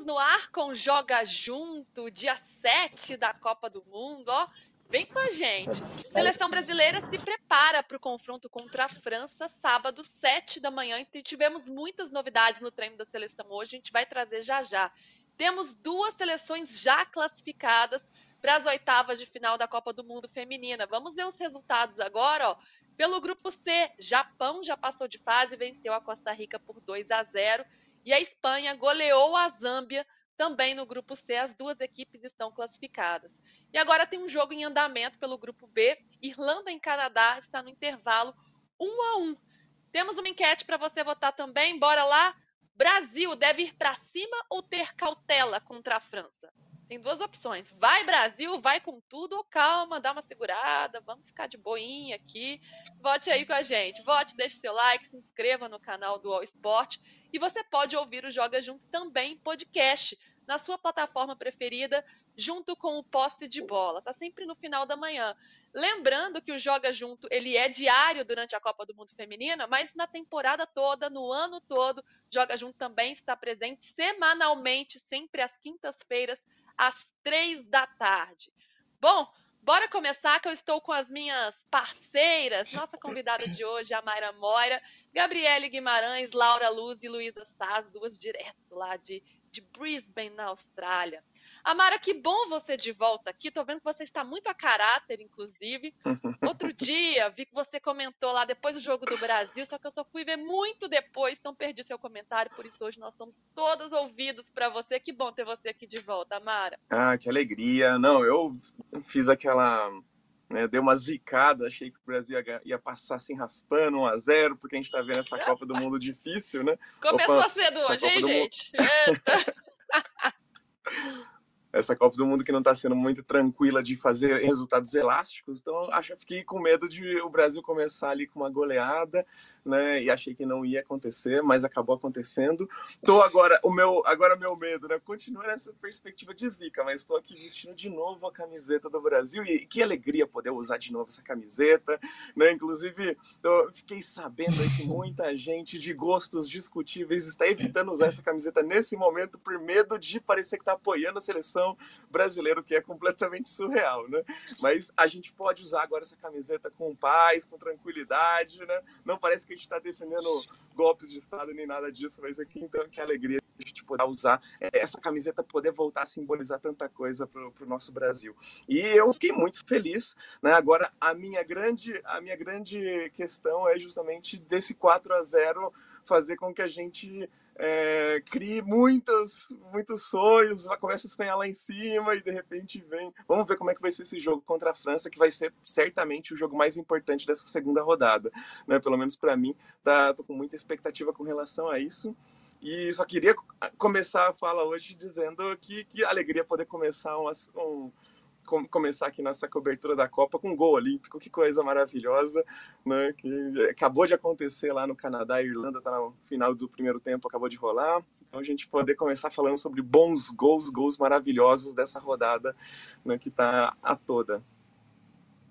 Estamos no ar com Joga Junto, dia 7 da Copa do Mundo, ó. Vem com a gente. Seleção brasileira se prepara para o confronto contra a França, sábado, 7 da manhã. E tivemos muitas novidades no treino da seleção hoje, a gente vai trazer já já. Temos duas seleções já classificadas para as oitavas de final da Copa do Mundo Feminina. Vamos ver os resultados agora, ó. Pelo grupo C, Japão já passou de fase e venceu a Costa Rica por 2 a 0. E a Espanha goleou a Zâmbia também no grupo C. As duas equipes estão classificadas. E agora tem um jogo em andamento pelo grupo B. Irlanda e Canadá está no intervalo 1 a 1. Temos uma enquete para você votar também. Bora lá. Brasil deve ir para cima ou ter cautela contra a França? Tem duas opções. Vai Brasil, vai com tudo ou calma, dá uma segurada, vamos ficar de boinha aqui. Vote aí com a gente. Vote, deixe seu like, se inscreva no canal do All Sport e você pode ouvir o Joga Junto também em podcast na sua plataforma preferida, junto com o posse de bola. Tá sempre no final da manhã. Lembrando que o Joga Junto, ele é diário durante a Copa do Mundo Feminina, mas na temporada toda, no ano todo, Joga Junto também está presente semanalmente, sempre às quintas-feiras, às três da tarde. Bom, bora começar que eu estou com as minhas parceiras. Nossa convidada de hoje, a Mayra Moira, Gabriele Guimarães, Laura Luz e Luísa Saz, duas direto lá de de Brisbane, na Austrália. Amara, que bom você de volta aqui. Tô vendo que você está muito a caráter, inclusive. Outro dia, vi que você comentou lá depois do jogo do Brasil, só que eu só fui ver muito depois, então perdi seu comentário. Por isso, hoje nós somos todos ouvidos para você. Que bom ter você aqui de volta, Amara. Ah, que alegria. Não, eu fiz aquela né, deu uma zicada, achei que o Brasil ia, ia passar assim raspando 1 a 0 porque a gente tá vendo essa Copa do Mundo difícil, né? Começou Opa, cedo hoje, hein, gente? Eita! essa Copa do Mundo que não está sendo muito tranquila de fazer resultados elásticos, então acho que fiquei com medo de o Brasil começar ali com uma goleada, né? E achei que não ia acontecer, mas acabou acontecendo. Tô agora o meu agora meu medo, né? Continua nessa perspectiva de zica, mas estou aqui vestindo de novo a camiseta do Brasil e que alegria poder usar de novo essa camiseta, né? Inclusive, eu fiquei sabendo que muita gente de gostos discutíveis está evitando usar essa camiseta nesse momento por medo de parecer que está apoiando a seleção seleção brasileira, que é completamente surreal, né? Mas a gente pode usar agora essa camiseta com paz, com tranquilidade, né? Não parece que a gente está defendendo golpes de Estado nem nada disso, mas aqui então que alegria a gente poder usar é, essa camiseta, poder voltar a simbolizar tanta coisa para o nosso Brasil. E eu fiquei muito feliz, né? Agora a minha grande a minha grande questão é justamente desse 4 a 0 fazer com que a gente é, crie muitas, muitos sonhos, começa a sonhar lá em cima e de repente vem. Vamos ver como é que vai ser esse jogo contra a França, que vai ser certamente o jogo mais importante dessa segunda rodada, né? Pelo menos para mim, tá, tô com muita expectativa com relação a isso. E só queria começar a fala hoje dizendo que, que alegria poder começar um, um começar aqui nossa cobertura da Copa com um gol olímpico, que coisa maravilhosa, né? Que acabou de acontecer lá no Canadá, a Irlanda está no final do primeiro tempo, acabou de rolar. Então a gente poder começar falando sobre bons gols, gols maravilhosos dessa rodada, né, que está a toda.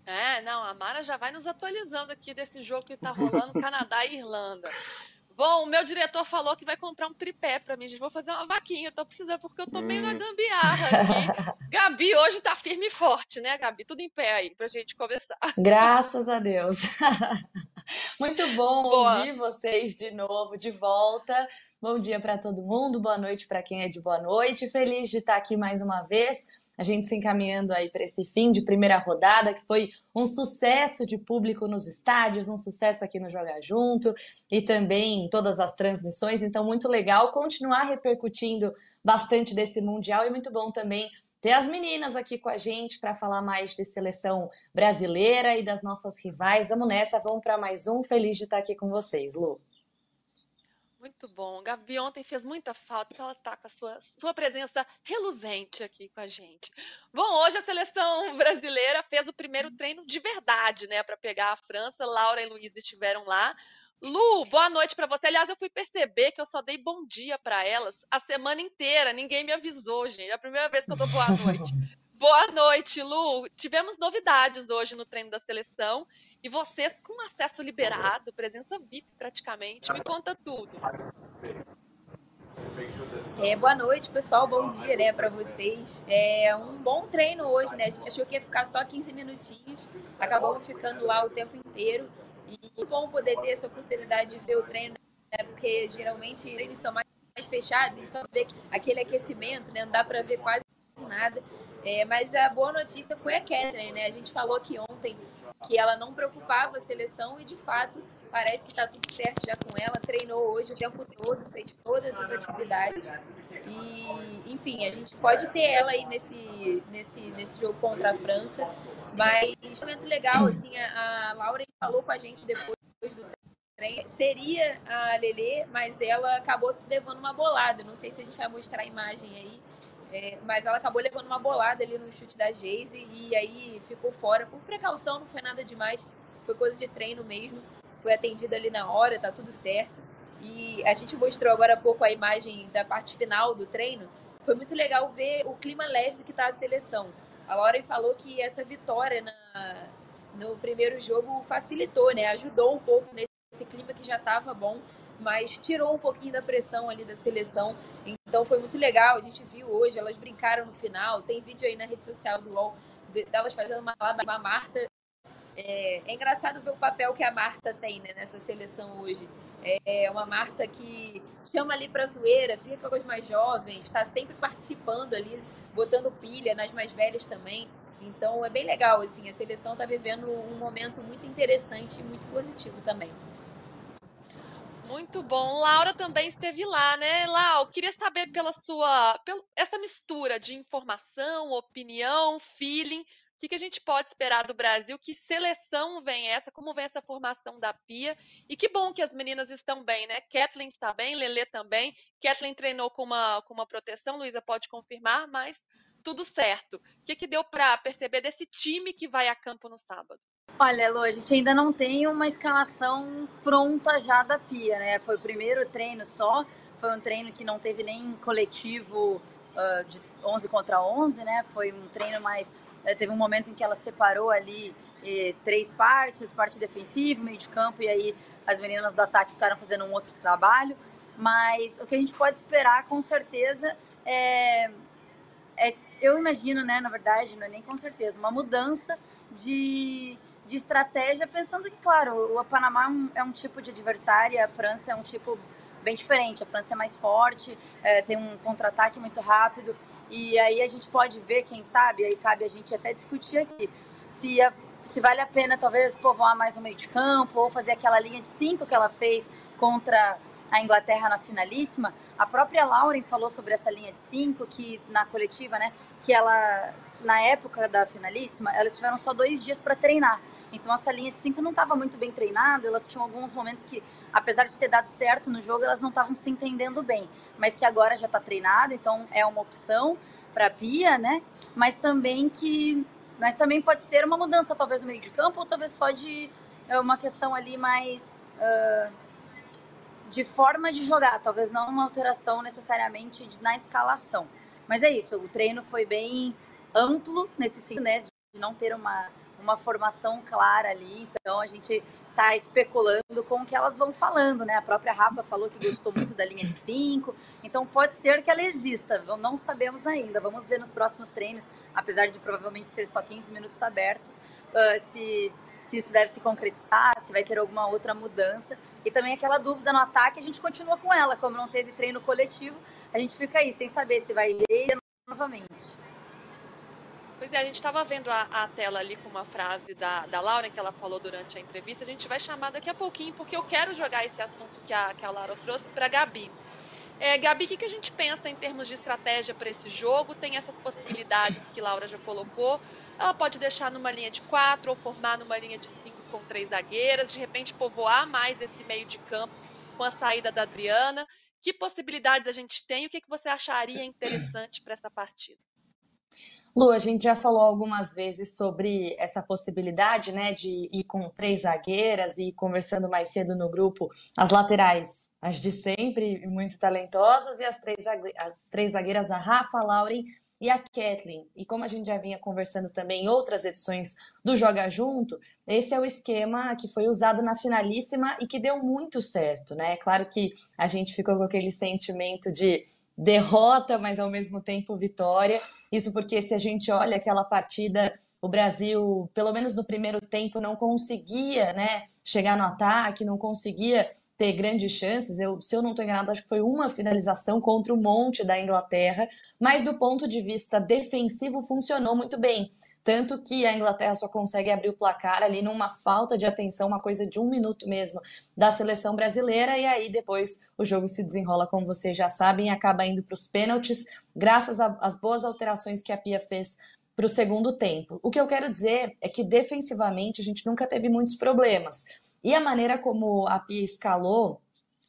É, não, a Mara já vai nos atualizando aqui desse jogo que está rolando Canadá e Irlanda. Bom, o meu diretor falou que vai comprar um tripé para mim. Gente, vou fazer uma vaquinha. Eu tô precisando porque eu tô meio na hum. gambiarra aqui. Gabi hoje tá firme e forte, né, Gabi? Tudo em pé aí pra gente conversar. Graças a Deus. Muito bom Boa. ouvir vocês de novo, de volta. Bom dia para todo mundo, boa noite para quem é de boa noite. Feliz de estar aqui mais uma vez a gente se encaminhando aí para esse fim de primeira rodada, que foi um sucesso de público nos estádios, um sucesso aqui no Jogar Junto e também em todas as transmissões. Então, muito legal continuar repercutindo bastante desse Mundial e muito bom também ter as meninas aqui com a gente para falar mais de seleção brasileira e das nossas rivais. Vamos nessa, vamos para mais um. Feliz de estar aqui com vocês, Lu. Muito bom. Gabi ontem fez muita falta, ela está com a sua, sua presença reluzente aqui com a gente. Bom, hoje a seleção brasileira fez o primeiro treino de verdade, né, para pegar a França. Laura e Luiz estiveram lá. Lu, boa noite para você. Aliás, eu fui perceber que eu só dei bom dia para elas a semana inteira. Ninguém me avisou, gente. É a primeira vez que eu dou boa noite. boa noite, Lu. Tivemos novidades hoje no treino da seleção e vocês com acesso liberado, presença VIP praticamente, me conta tudo. É, boa noite, pessoal. Bom dia, né, para vocês. É um bom treino hoje, né? A gente achou que ia ficar só 15 minutinhos, acabamos ficando lá o tempo inteiro. E é bom poder ter essa oportunidade de ver o treino, né? Porque geralmente treinos são mais fechados, a gente só vê aquele aquecimento, né? Não dá para ver quase nada. É, mas a boa notícia foi a Catherine, né? A gente falou aqui ontem que ela não preocupava a seleção e de fato parece que está tudo certo já com ela. Treinou hoje o tempo todo, fez todas as atividades. E, enfim, a gente pode ter ela aí nesse, nesse, nesse jogo contra a França. Mas um momento legal, assim, a, a Laura falou com a gente depois do treino. Seria a Lele, mas ela acabou levando uma bolada. Não sei se a gente vai mostrar a imagem aí. É, mas ela acabou levando uma bolada ali no chute da Geise e aí ficou fora. Por precaução, não foi nada demais. Foi coisa de treino mesmo foi atendida ali na hora, tá tudo certo. E a gente mostrou agora há pouco a imagem da parte final do treino. Foi muito legal ver o clima leve que tá a seleção. A Lauren falou que essa vitória na, no primeiro jogo facilitou, né? Ajudou um pouco nesse clima que já estava bom, mas tirou um pouquinho da pressão ali da seleção. Então foi muito legal. A gente viu hoje, elas brincaram no final. Tem vídeo aí na rede social do UOL delas fazendo uma, uma Marta é, é, engraçado ver o papel que a Marta tem né, nessa seleção hoje. É uma Marta que chama ali para zoeira, fica com os mais jovens, está sempre participando ali, botando pilha nas mais velhas também. Então é bem legal, assim, a seleção está vivendo um momento muito interessante e muito positivo também. Muito bom. Laura também esteve lá, né? Lau, queria saber pela sua. Pela, essa mistura de informação, opinião, feeling o que, que a gente pode esperar do Brasil? Que seleção vem essa? Como vem essa formação da Pia? E que bom que as meninas estão bem, né? Kathleen está bem, Lele também. Kathleen treinou com uma, com uma proteção, Luísa pode confirmar, mas tudo certo. O que, que deu para perceber desse time que vai a campo no sábado? Olha, Lu, a gente ainda não tem uma escalação pronta já da Pia, né? Foi o primeiro treino só, foi um treino que não teve nem coletivo uh, de 11 contra 11, né? Foi um treino mais é, teve um momento em que ela separou ali eh, três partes, parte defensiva, meio de campo, e aí as meninas do ataque ficaram fazendo um outro trabalho. Mas o que a gente pode esperar, com certeza, é, é eu imagino, né, na verdade, não é nem com certeza, uma mudança de, de estratégia, pensando que, claro, o Panamá é um, é um tipo de adversário, a França é um tipo bem diferente. A França é mais forte, é, tem um contra-ataque muito rápido. E aí a gente pode ver, quem sabe, aí cabe a gente até discutir aqui, se, a, se vale a pena talvez povoar mais um meio de campo ou fazer aquela linha de cinco que ela fez contra a Inglaterra na finalíssima. A própria Lauren falou sobre essa linha de cinco, que na coletiva, né, que ela, na época da finalíssima, elas tiveram só dois dias para treinar. Então essa linha de cinco não estava muito bem treinada, elas tinham alguns momentos que, apesar de ter dado certo no jogo, elas não estavam se entendendo bem, mas que agora já está treinada, então é uma opção para a Pia, né? Mas também que, mas também pode ser uma mudança talvez no meio de campo ou talvez só de é, uma questão ali mais uh, de forma de jogar, talvez não uma alteração necessariamente na escalação. Mas é isso, o treino foi bem amplo nesse sentido, né? De não ter uma uma formação clara ali. Então a gente está especulando com o que elas vão falando, né? A própria Rafa falou que gostou muito da linha de 5, então pode ser que ela exista, não sabemos ainda. Vamos ver nos próximos treinos, apesar de provavelmente ser só 15 minutos abertos, uh, se, se isso deve se concretizar, se vai ter alguma outra mudança. E também aquela dúvida no ataque, a gente continua com ela, como não teve treino coletivo, a gente fica aí sem saber se vai novamente. Pois é, a gente estava vendo a, a, tela ali com uma frase da, da Laura que ela falou durante a entrevista. A gente vai chamar daqui a pouquinho, porque eu quero jogar esse assunto que a, que a Laura trouxe para a Gabi. É, Gabi, o que, que a gente pensa em termos de estratégia para esse jogo? Tem essas possibilidades que Laura já colocou. Ela pode deixar numa linha de quatro ou formar numa linha de cinco com três zagueiras, de repente povoar mais esse meio de campo com a saída da Adriana. Que possibilidades a gente tem? O que, que você acharia interessante para essa partida? Lu, a gente já falou algumas vezes sobre essa possibilidade, né, de ir com três zagueiras e conversando mais cedo no grupo, as laterais, as de sempre, muito talentosas, e as três, as três zagueiras, a Rafa, a Lauren e a Kathleen. E como a gente já vinha conversando também em outras edições do Joga Junto, esse é o esquema que foi usado na finalíssima e que deu muito certo, né? É claro que a gente ficou com aquele sentimento de derrota, mas ao mesmo tempo vitória. Isso porque se a gente olha aquela partida, o Brasil, pelo menos no primeiro tempo, não conseguia, né, chegar no ataque, não conseguia ter grandes chances. Eu, se eu não estou enganado, acho que foi uma finalização contra o monte da Inglaterra, mas do ponto de vista defensivo funcionou muito bem. Tanto que a Inglaterra só consegue abrir o placar ali numa falta de atenção, uma coisa de um minuto mesmo, da seleção brasileira, e aí depois o jogo se desenrola, como vocês já sabem, acaba indo para os pênaltis, graças às boas alterações que a Pia fez para o segundo tempo. O que eu quero dizer é que defensivamente a gente nunca teve muitos problemas. E a maneira como a Pia escalou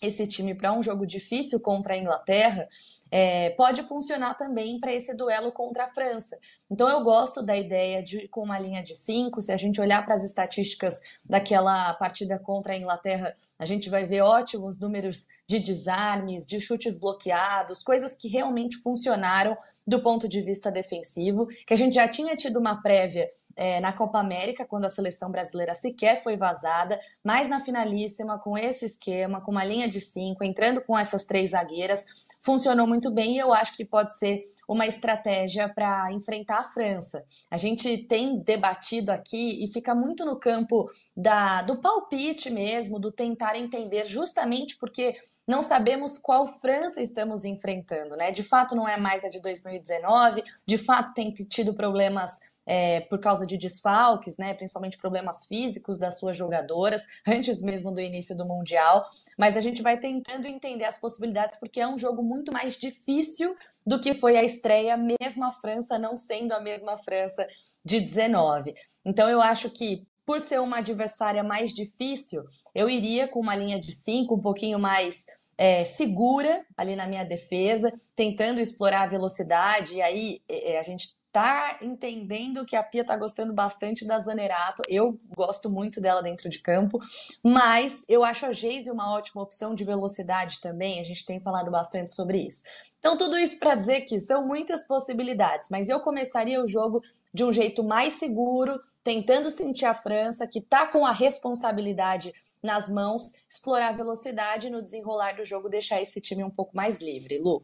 esse time para um jogo difícil contra a Inglaterra é, pode funcionar também para esse duelo contra a França. Então eu gosto da ideia de com uma linha de cinco. Se a gente olhar para as estatísticas daquela partida contra a Inglaterra, a gente vai ver ótimos números de desarmes, de chutes bloqueados, coisas que realmente funcionaram do ponto de vista defensivo, que a gente já tinha tido uma prévia é, na Copa América, quando a seleção brasileira sequer foi vazada, mas na finalíssima, com esse esquema, com uma linha de cinco, entrando com essas três zagueiras, funcionou muito bem e eu acho que pode ser uma estratégia para enfrentar a França. A gente tem debatido aqui e fica muito no campo da, do palpite mesmo, do tentar entender, justamente porque não sabemos qual França estamos enfrentando, né? De fato, não é mais a de 2019, de fato, tem tido problemas é, por causa de desfalques, né, principalmente problemas físicos das suas jogadoras, antes mesmo do início do Mundial. Mas a gente vai tentando entender as possibilidades, porque é um jogo muito mais difícil do que foi a estreia, mesmo a França não sendo a mesma França de 19. Então eu acho que por ser uma adversária mais difícil, eu iria com uma linha de cinco, um pouquinho mais é, segura ali na minha defesa, tentando explorar a velocidade. E aí é, a gente tá entendendo que a Pia tá gostando bastante da Zanerato. Eu gosto muito dela dentro de campo, mas eu acho a Geise uma ótima opção de velocidade também. A gente tem falado bastante sobre isso. Então, tudo isso para dizer que são muitas possibilidades, mas eu começaria o jogo de um jeito mais seguro, tentando sentir a França, que tá com a responsabilidade nas mãos, explorar a velocidade no desenrolar do jogo, deixar esse time um pouco mais livre. Lu.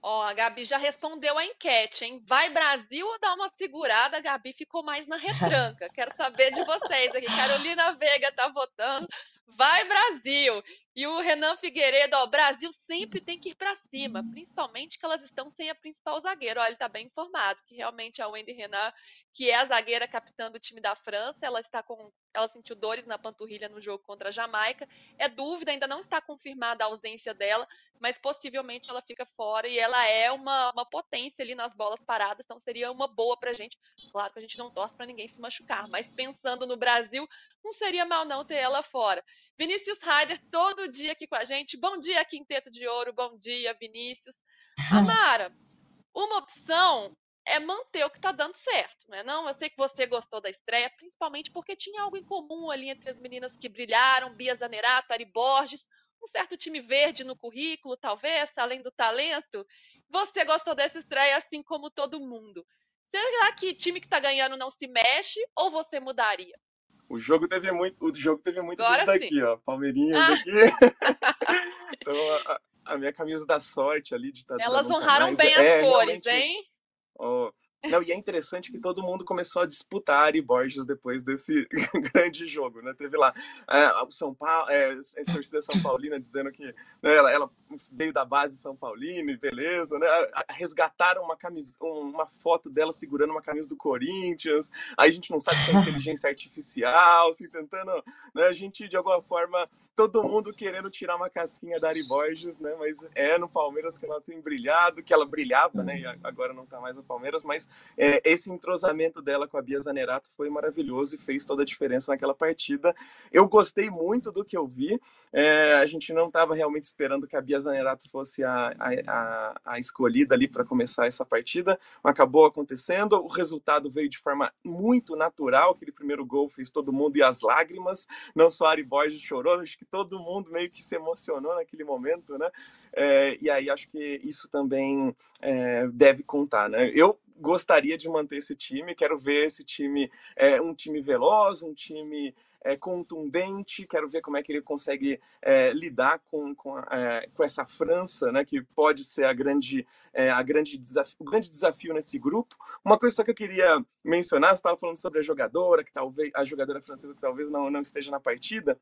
Ó, a Gabi já respondeu a enquete, hein? Vai Brasil ou dá uma segurada? A Gabi ficou mais na retranca. Quero saber de vocês aqui. Carolina Veiga tá votando. Vai Brasil! E o Renan Figueiredo, ó, o Brasil sempre tem que ir para cima, principalmente que elas estão sem a principal zagueira. Ó, ele está bem informado que realmente a Wendy Renan, que é a zagueira capitã do time da França, ela está com, ela sentiu dores na panturrilha no jogo contra a Jamaica. É dúvida, ainda não está confirmada a ausência dela, mas possivelmente ela fica fora e ela é uma, uma potência ali nas bolas paradas, então seria uma boa para a gente. Claro que a gente não torce para ninguém se machucar, mas pensando no Brasil, não seria mal não ter ela fora. Vinícius Ryder, todo dia aqui com a gente. Bom dia, Quinteto de Ouro. Bom dia, Vinícius. Amara, uma opção é manter o que está dando certo, né? Não, eu sei que você gostou da estreia, principalmente porque tinha algo em comum ali entre as meninas que brilharam, Bia Zanerato, Ari Borges, um certo time verde no currículo, talvez, além do talento. Você gostou dessa estreia assim como todo mundo. Será que time que está ganhando não se mexe ou você mudaria? O jogo teve muito, o jogo teve muito Agora disso daqui, sim. ó. Palmeirinhas ah. aqui. então, a, a, minha camisa da sorte ali de Elas honraram bem as é, cores, hein? Ó, não, e é interessante que todo mundo começou a disputar Ari Borges depois desse grande jogo, né? Teve lá é, o São Paulo, é, a torcida São Paulina dizendo que né, ela, ela, veio da base São Paulino e beleza, né? Resgataram uma camisa, uma foto dela segurando uma camisa do Corinthians. Aí a gente não sabe se é inteligência artificial, se tentando, né? A gente de alguma forma todo mundo querendo tirar uma casquinha da Ari Borges, né? Mas é no Palmeiras que ela tem brilhado, que ela brilhava, né? E agora não tá mais no Palmeiras, mas é, esse entrosamento dela com a Bia Zanerato foi maravilhoso e fez toda a diferença naquela partida. Eu gostei muito do que eu vi. É, a gente não estava realmente esperando que a Bia Zanerato fosse a, a, a escolhida ali para começar essa partida. Acabou acontecendo. O resultado veio de forma muito natural. Aquele primeiro gol fez todo mundo e as lágrimas. Não só a Ari Borges chorou, acho que todo mundo meio que se emocionou naquele momento, né? É, e aí acho que isso também é, deve contar, né? Eu gostaria de manter esse time, quero ver esse time, é, um time veloz, um time é, contundente. Quero ver como é que ele consegue é, lidar com, com, é, com, essa França, né, que pode ser a grande, é, a grande desafio, o grande desafio nesse grupo. Uma coisa só que eu queria mencionar, você estava falando sobre a jogadora, que talvez a jogadora francesa que talvez não, não esteja na partida.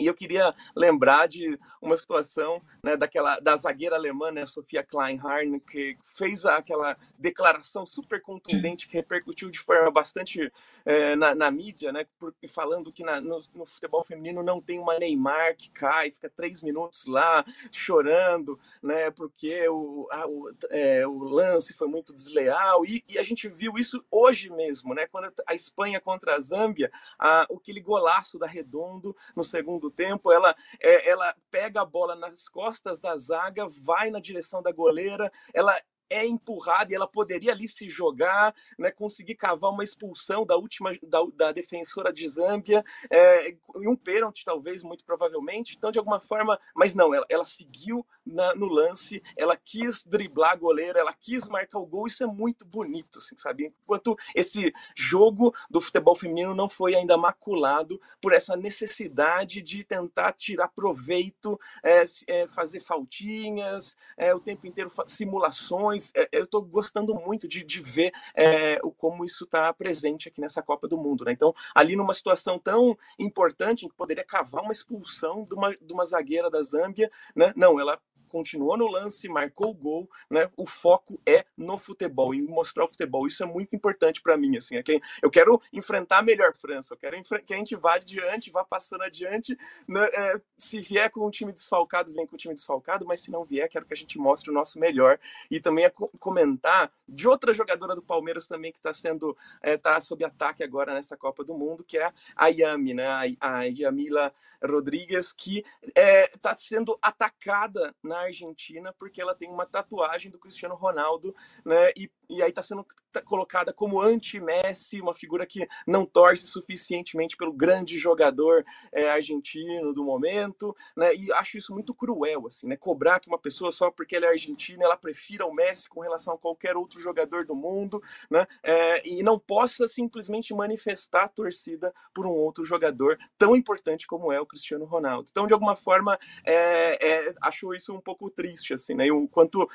E eu queria lembrar de uma situação né, daquela da zagueira alemã, né, Sofia Kleinhardt, que fez aquela declaração super contundente que repercutiu de forma bastante é, na, na, mídia, né, falando que na, no, no, futebol feminino não tem uma Neymar que cai, fica três minutos lá chorando, né, porque o, a, o, é, o lance foi muito desleal. E, e, a gente viu isso hoje mesmo, né, quando a Espanha contra a Zâmbia, a, aquele golaço da Redondo no segundo segundo tempo, ela, é, ela pega a bola nas costas da zaga, vai na direção da goleira, ela é empurrada e ela poderia ali se jogar, né, conseguir cavar uma expulsão da última da, da defensora de Zâmbia é, e um pênalti talvez muito provavelmente. Então de alguma forma, mas não, ela, ela seguiu na, no lance, ela quis driblar a goleira, ela quis marcar o gol. Isso é muito bonito, assim, sabe? Enquanto esse jogo do futebol feminino não foi ainda maculado por essa necessidade de tentar tirar proveito, é, é, fazer faltinhas, é, o tempo inteiro simulações é, eu estou gostando muito de, de ver é, o, como isso está presente aqui nessa Copa do Mundo. Né? Então, ali numa situação tão importante, em que poderia cavar uma expulsão de uma, de uma zagueira da Zâmbia, né? não, ela continuou no lance, marcou o gol, né? O foco é no futebol, em mostrar o futebol. Isso é muito importante para mim, assim. É eu quero enfrentar a melhor França, eu quero que a gente vá adiante, vá passando adiante. Né? É, se vier com um time desfalcado, vem com o time desfalcado, mas se não vier, quero que a gente mostre o nosso melhor. E também é comentar de outra jogadora do Palmeiras também que está sendo, está é, sob ataque agora nessa Copa do Mundo, que é a Yami, né? A, a Yamila Rodrigues, que está é, sendo atacada na Argentina porque ela tem uma tatuagem do Cristiano Ronaldo, né? E e aí está sendo colocada como anti-Messi, uma figura que não torce suficientemente pelo grande jogador é, argentino do momento, né? E acho isso muito cruel, assim, né? Cobrar que uma pessoa só porque ela é argentina, ela prefira o Messi com relação a qualquer outro jogador do mundo, né? É, e não possa simplesmente manifestar a torcida por um outro jogador tão importante como é o Cristiano Ronaldo. Então, de alguma forma, é, acho isso um pouco triste, assim, né? E o quanto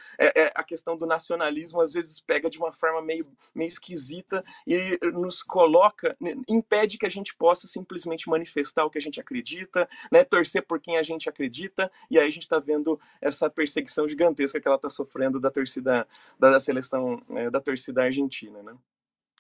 a questão do nacionalismo às vezes pega pega de uma forma meio, meio esquisita e nos coloca, impede que a gente possa simplesmente manifestar o que a gente acredita, né, torcer por quem a gente acredita, e aí a gente está vendo essa perseguição gigantesca que ela está sofrendo da torcida, da, seleção, é, da torcida argentina, né?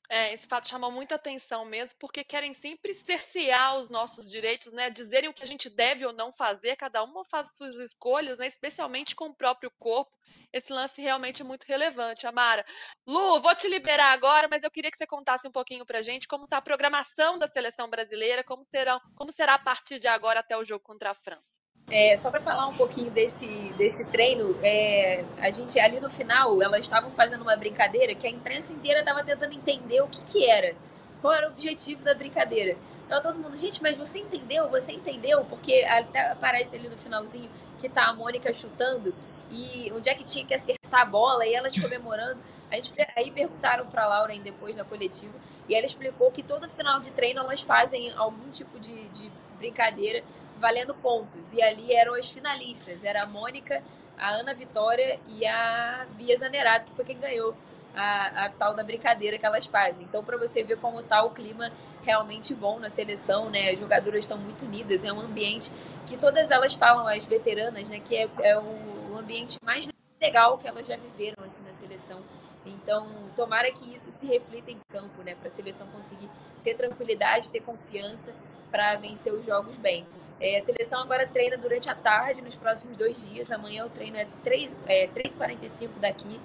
É, esse fato chama muita atenção mesmo, porque querem sempre cercear os nossos direitos, né? Dizerem o que a gente deve ou não fazer, cada uma faz suas escolhas, né? Especialmente com o próprio corpo. Esse lance realmente é muito relevante, Amara. Lu, vou te liberar agora, mas eu queria que você contasse um pouquinho pra gente como está a programação da seleção brasileira, como será, como será a partir de agora até o jogo contra a França. É, só para falar um pouquinho desse, desse treino, é, a gente ali no final, elas estavam fazendo uma brincadeira que a imprensa inteira estava tentando entender o que, que era, qual era o objetivo da brincadeira. Então todo mundo, gente, mas você entendeu? Você entendeu? Porque até aparece ali no finalzinho que tá a Mônica chutando e o Jack tinha que acertar a bola e elas comemorando. A gente, aí perguntaram para Laura depois na coletiva e ela explicou que todo final de treino elas fazem algum tipo de, de brincadeira valendo pontos. E ali eram as finalistas. Era a Mônica, a Ana Vitória e a Bia Zanerato, que foi quem ganhou a, a tal da brincadeira que elas fazem. Então, para você ver como está o clima realmente bom na seleção, né? As jogadoras estão muito unidas, é um ambiente que todas elas falam, as veteranas, né? Que é, é o ambiente mais legal que elas já viveram assim, na seleção. Então, tomara que isso se reflita em campo, né? Para a seleção conseguir ter tranquilidade, ter confiança para vencer os jogos bem. É, a seleção agora treina durante a tarde, nos próximos dois dias. Amanhã o treino é 3h45 é, 3h45 daqui,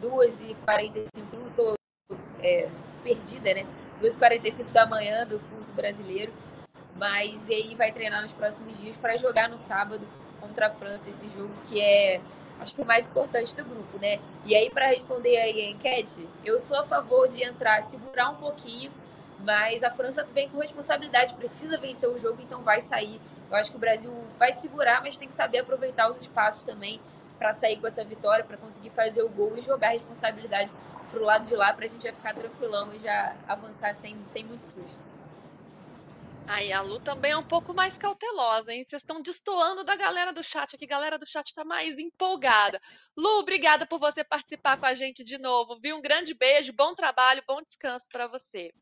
2h45, estou é, perdida, né? 2h45 da manhã do fuso brasileiro. Mas aí vai treinar nos próximos dias para jogar no sábado contra a França, esse jogo que é, acho que o mais importante do grupo, né? E aí, para responder aí a enquete, eu sou a favor de entrar, segurar um pouquinho mas a França vem com responsabilidade, precisa vencer o jogo, então vai sair. Eu acho que o Brasil vai segurar, mas tem que saber aproveitar os espaços também para sair com essa vitória, para conseguir fazer o gol e jogar a responsabilidade o lado de lá, para a gente já ficar tranquilão e já avançar sem, sem muito susto. Aí a Lu também é um pouco mais cautelosa, hein? Vocês estão destoando da galera do chat aqui, galera do chat tá mais empolgada. Lu, obrigada por você participar com a gente de novo, viu? Um grande beijo, bom trabalho, bom descanso para você.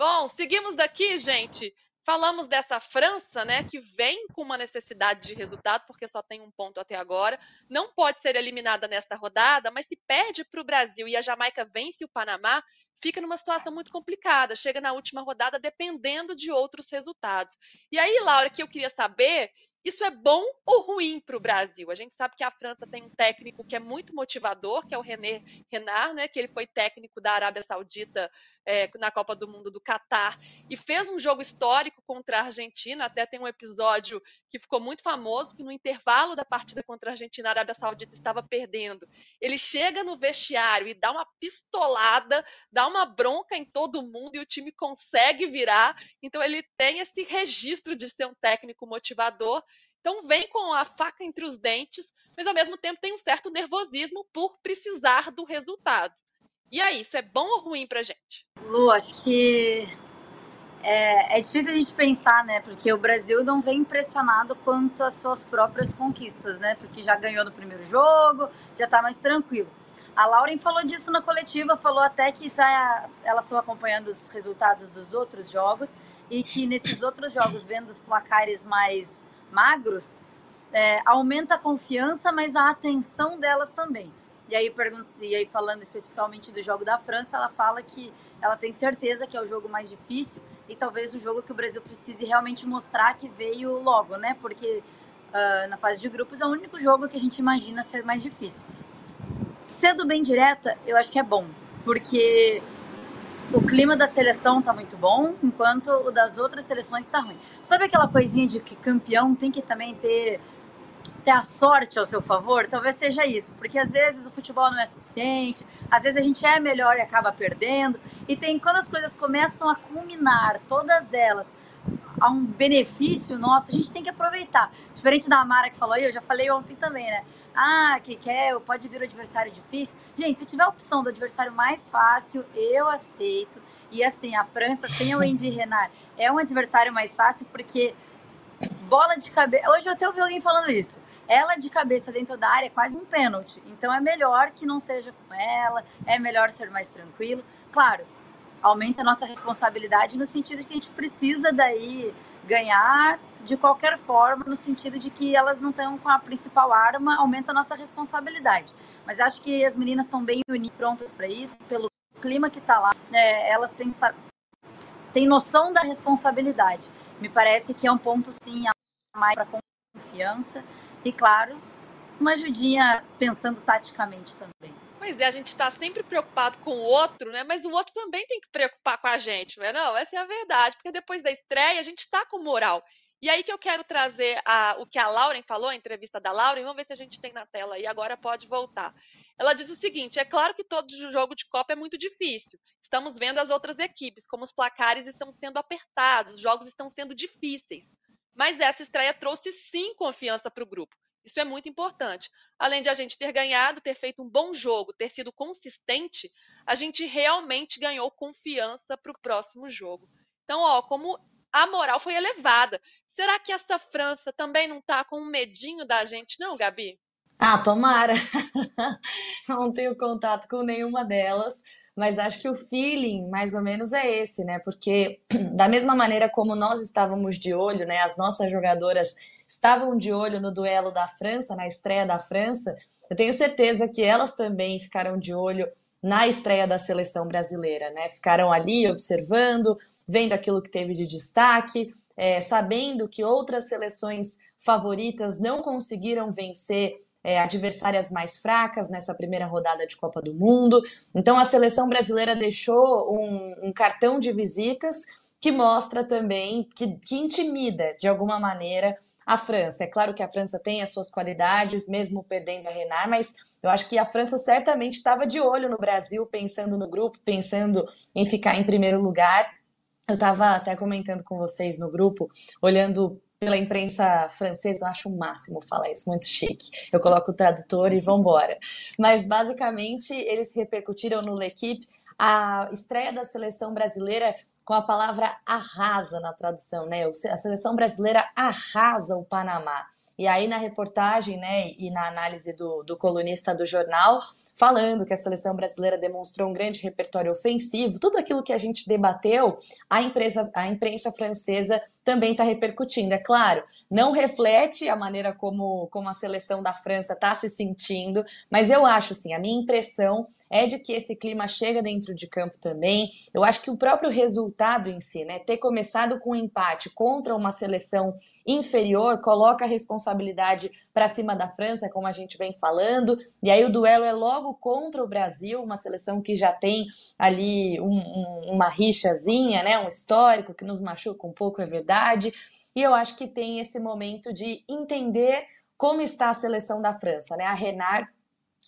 Bom, seguimos daqui, gente. Falamos dessa França, né, que vem com uma necessidade de resultado, porque só tem um ponto até agora. Não pode ser eliminada nesta rodada, mas se perde para o Brasil e a Jamaica vence o Panamá, fica numa situação muito complicada. Chega na última rodada dependendo de outros resultados. E aí, Laura, que eu queria saber isso é bom ou ruim para o Brasil? A gente sabe que a França tem um técnico que é muito motivador, que é o René Renard, né? Que ele foi técnico da Arábia Saudita é, na Copa do Mundo do Catar e fez um jogo histórico contra a Argentina. Até tem um episódio que ficou muito famoso que no intervalo da partida contra a Argentina, a Arábia Saudita estava perdendo. Ele chega no vestiário e dá uma pistolada, dá uma bronca em todo mundo e o time consegue virar. Então ele tem esse registro de ser um técnico motivador então vem com a faca entre os dentes, mas ao mesmo tempo tem um certo nervosismo por precisar do resultado. E aí, isso é bom ou ruim pra gente? Lu, acho que é, é, difícil a gente pensar, né? Porque o Brasil não vem impressionado quanto às suas próprias conquistas, né? Porque já ganhou no primeiro jogo, já tá mais tranquilo. A Lauren falou disso na coletiva, falou até que tá, elas estão acompanhando os resultados dos outros jogos e que nesses outros jogos, vendo os placares mais magros, é, aumenta a confiança, mas a atenção delas também. E aí, e aí, falando especificamente do jogo da França, ela fala que ela tem certeza que é o jogo mais difícil e talvez o jogo que o Brasil precise realmente mostrar que veio logo, né? Porque uh, na fase de grupos é o único jogo que a gente imagina ser mais difícil. Sendo bem direta, eu acho que é bom, porque o clima da seleção tá muito bom, enquanto o das outras seleções tá ruim. Sabe aquela coisinha de que campeão tem que também ter ter a sorte ao seu favor? Talvez seja isso, porque às vezes o futebol não é suficiente, às vezes a gente é melhor e acaba perdendo, e tem quando as coisas começam a culminar, todas elas, a um benefício nosso, a gente tem que aproveitar. Diferente da Mara que falou aí, eu já falei ontem também, né? Ah, que quer, pode vir o adversário difícil. Gente, se tiver a opção do adversário mais fácil, eu aceito. E assim, a França tem o Andy Renard. É um adversário mais fácil porque bola de cabeça. Hoje eu até ouvi alguém falando isso. Ela de cabeça dentro da área é quase um pênalti. Então é melhor que não seja com ela, é melhor ser mais tranquilo. Claro, aumenta a nossa responsabilidade no sentido de que a gente precisa daí ganhar de qualquer forma, no sentido de que elas não estão com a principal arma, aumenta a nossa responsabilidade. Mas acho que as meninas estão bem unidas, prontas para isso, pelo clima que está lá, é, elas têm, têm noção da responsabilidade. Me parece que é um ponto, sim, a mais para confiança. E, claro, uma ajudinha pensando taticamente também. Pois é, a gente está sempre preocupado com o outro, né? Mas o outro também tem que preocupar com a gente, não é? Não, essa é a verdade, porque depois da estreia a gente está com moral. E aí que eu quero trazer a, o que a Lauren falou, a entrevista da Lauren, vamos ver se a gente tem na tela aí, agora pode voltar. Ela diz o seguinte: é claro que todo jogo de Copa é muito difícil. Estamos vendo as outras equipes, como os placares estão sendo apertados, os jogos estão sendo difíceis. Mas essa estreia trouxe sim confiança para o grupo. Isso é muito importante. Além de a gente ter ganhado, ter feito um bom jogo, ter sido consistente, a gente realmente ganhou confiança para o próximo jogo. Então, ó, como a moral foi elevada. Será que essa França também não está com um medinho da gente, não, Gabi? Ah, tomara! não tenho contato com nenhuma delas, mas acho que o feeling mais ou menos é esse, né? Porque da mesma maneira como nós estávamos de olho, né? As nossas jogadoras estavam de olho no duelo da França, na estreia da França, eu tenho certeza que elas também ficaram de olho na estreia da seleção brasileira, né? Ficaram ali observando, vendo aquilo que teve de destaque, é, sabendo que outras seleções favoritas não conseguiram vencer é, adversárias mais fracas nessa primeira rodada de Copa do Mundo. Então a seleção brasileira deixou um, um cartão de visitas que mostra também, que, que intimida de alguma maneira a França. É claro que a França tem as suas qualidades, mesmo perdendo a Renard, mas eu acho que a França certamente estava de olho no Brasil, pensando no grupo, pensando em ficar em primeiro lugar. Eu estava até comentando com vocês no grupo, olhando pela imprensa francesa, eu acho o máximo falar isso, muito chique. Eu coloco o tradutor e vambora. Mas basicamente eles repercutiram no L'Equipe a estreia da seleção brasileira com a palavra arrasa na tradução, né? A seleção brasileira arrasa o Panamá. E aí, na reportagem né, e na análise do, do colunista do jornal, falando que a seleção brasileira demonstrou um grande repertório ofensivo, tudo aquilo que a gente debateu, a, empresa, a imprensa francesa também está repercutindo. É claro, não reflete a maneira como, como a seleção da França está se sentindo, mas eu acho assim, a minha impressão é de que esse clima chega dentro de campo também. Eu acho que o próprio resultado em si, né, ter começado com um empate contra uma seleção inferior, coloca a responsabilidade para cima da França, como a gente vem falando, e aí o duelo é logo contra o Brasil, uma seleção que já tem ali um, um, uma rixazinha, né, um histórico que nos machuca um pouco, é verdade, e eu acho que tem esse momento de entender como está a seleção da França, né? A Renard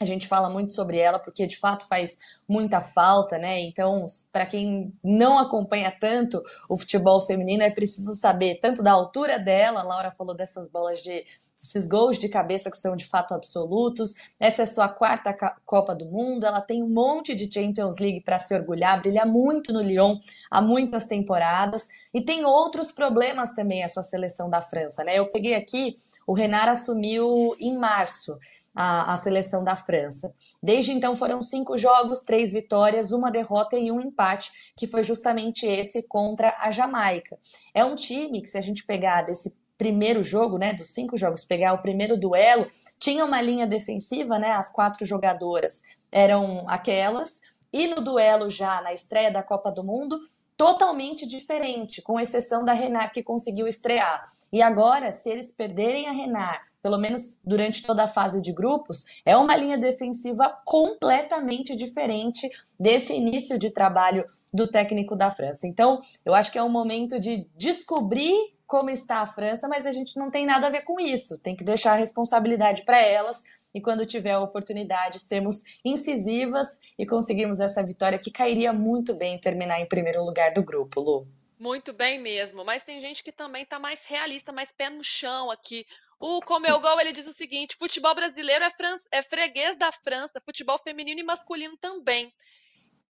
a gente fala muito sobre ela porque de fato faz muita falta, né? Então, para quem não acompanha tanto o futebol feminino, é preciso saber tanto da altura dela, a Laura falou dessas bolas de esses gols de cabeça que são de fato absolutos. Essa é sua quarta Copa do Mundo, ela tem um monte de Champions League para se orgulhar, brilha muito no Lyon há muitas temporadas e tem outros problemas também essa seleção da França, né? Eu peguei aqui, o Renard assumiu em março a, a, seleção da França. Desde então foram cinco jogos, três vitórias, uma derrota e um empate, que foi justamente esse contra a Jamaica. É um time que, se a gente pegar desse primeiro jogo, né, dos cinco jogos, pegar o primeiro duelo, tinha uma linha defensiva, né, as quatro jogadoras eram aquelas, e no duelo já na estreia da Copa do Mundo, totalmente diferente, com exceção da Renard que conseguiu estrear. E agora, se eles perderem a Renard pelo menos durante toda a fase de grupos, é uma linha defensiva completamente diferente desse início de trabalho do técnico da França. Então, eu acho que é um momento de descobrir como está a França, mas a gente não tem nada a ver com isso. Tem que deixar a responsabilidade para elas e quando tiver a oportunidade, sermos incisivas e conseguirmos essa vitória que cairia muito bem terminar em primeiro lugar do grupo, Lu. Muito bem mesmo, mas tem gente que também está mais realista, mais pé no chão aqui. O Comeu Gol ele diz o seguinte: futebol brasileiro é, fran... é freguês da França, futebol feminino e masculino também.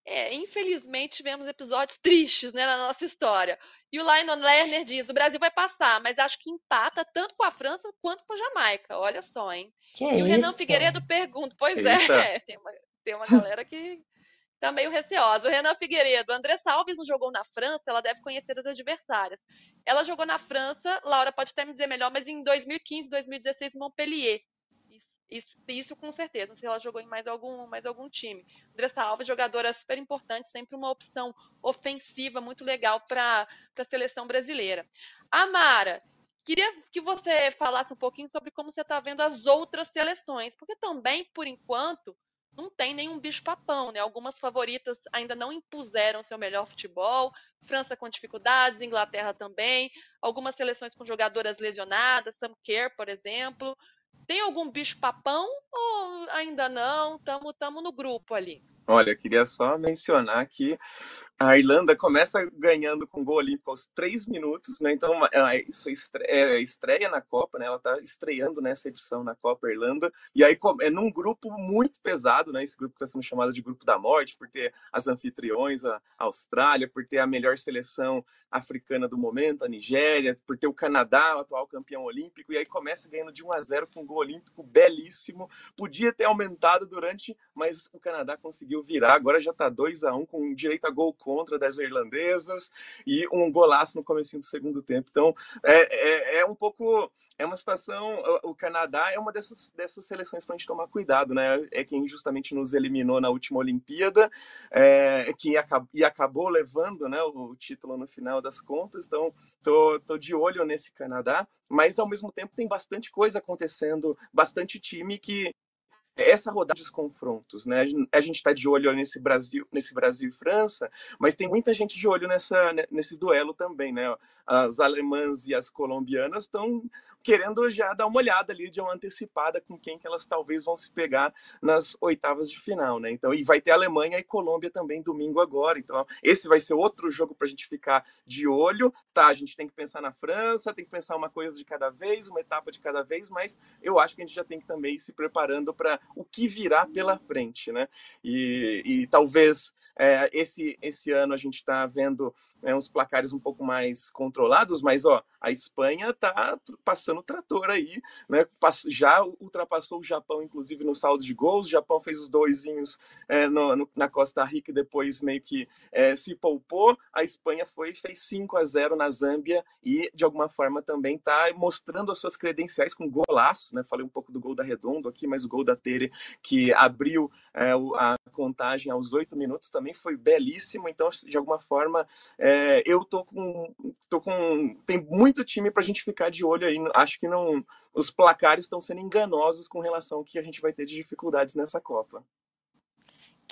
É, infelizmente tivemos episódios tristes né, na nossa história. E o Lionel Lerner diz: o Brasil vai passar, mas acho que empata tanto com a França quanto com a Jamaica. Olha só, hein? Que e o Renan Figueiredo pergunta: pois é, Eita. é, tem uma, tem uma galera que tá meio receosa. O Renan Figueiredo, André Salves não jogou na França, ela deve conhecer as adversárias. Ela jogou na França, Laura pode até me dizer melhor, mas em 2015, 2016, Montpellier. Isso, isso, isso com certeza. Não sei se ela jogou em mais algum, mais algum time. Andressa Alves, jogadora super importante, sempre uma opção ofensiva muito legal para a seleção brasileira. Amara, queria que você falasse um pouquinho sobre como você está vendo as outras seleções, porque também, por enquanto, não tem nenhum bicho-papão, né? Algumas favoritas ainda não impuseram seu melhor futebol. França com dificuldades, Inglaterra também. Algumas seleções com jogadoras lesionadas, Sam Kerr, por exemplo. Tem algum bicho-papão ou ainda não? Tamo, tamo no grupo ali. Olha, queria só mencionar que a Irlanda começa ganhando com gol olímpico aos três minutos, né? Então, isso é estreia na Copa, né? Ela está estreando nessa edição na Copa Irlanda. E aí é num grupo muito pesado, né? Esse grupo está sendo chamado de grupo da morte, por ter as anfitriões, a Austrália, por ter a melhor seleção africana do momento, a Nigéria, por ter o Canadá, o atual campeão olímpico. E aí começa ganhando de 1 a 0 com um gol olímpico belíssimo. Podia ter aumentado durante, mas o Canadá conseguiu virar. Agora já está 2 a 1 com direito a gol contra das irlandesas e um golaço no começo do segundo tempo. Então, é, é, é, um pouco... É uma situação... O Canadá é uma dessas, dessas seleções para a gente tomar cuidado, né? É quem justamente nos eliminou na última Olimpíada, é, que acabou, e acabou levando né, o título no final das contas. Então, tô, tô de olho nesse Canadá, mas ao mesmo tempo tem bastante coisa acontecendo, bastante time que essa rodada de confrontos, né? A gente está de olho nesse Brasil, nesse Brasil e França, mas tem muita gente de olho nessa, nesse duelo também, né? As alemãs e as colombianas estão querendo já dar uma olhada ali de uma antecipada com quem que elas talvez vão se pegar nas oitavas de final, né? Então, e vai ter Alemanha e Colômbia também domingo agora. Então, esse vai ser outro jogo para a gente ficar de olho. Tá, a gente tem que pensar na França, tem que pensar uma coisa de cada vez, uma etapa de cada vez, mas eu acho que a gente já tem que também ir se preparando para o que virá pela frente, né? E, e talvez é, esse, esse ano a gente está vendo é, uns placares um pouco mais controlados, mas ó, a Espanha está passando trator aí, né? Já ultrapassou o Japão, inclusive, no saldo de gols. O Japão fez os doisinhos é, no, no, na Costa Rica e depois meio que é, se poupou. A Espanha foi fez 5 a 0 na Zâmbia e, de alguma forma, também está mostrando as suas credenciais com golaços, né? Falei um pouco do gol da Redondo aqui, mas o gol da Tere, que abriu é, a contagem aos oito minutos, também foi belíssimo. Então, de alguma forma, é, eu tô com, tô com. Tem muito time para a gente ficar de olho aí. Acho que não. Os placares estão sendo enganosos com relação ao que a gente vai ter de dificuldades nessa Copa.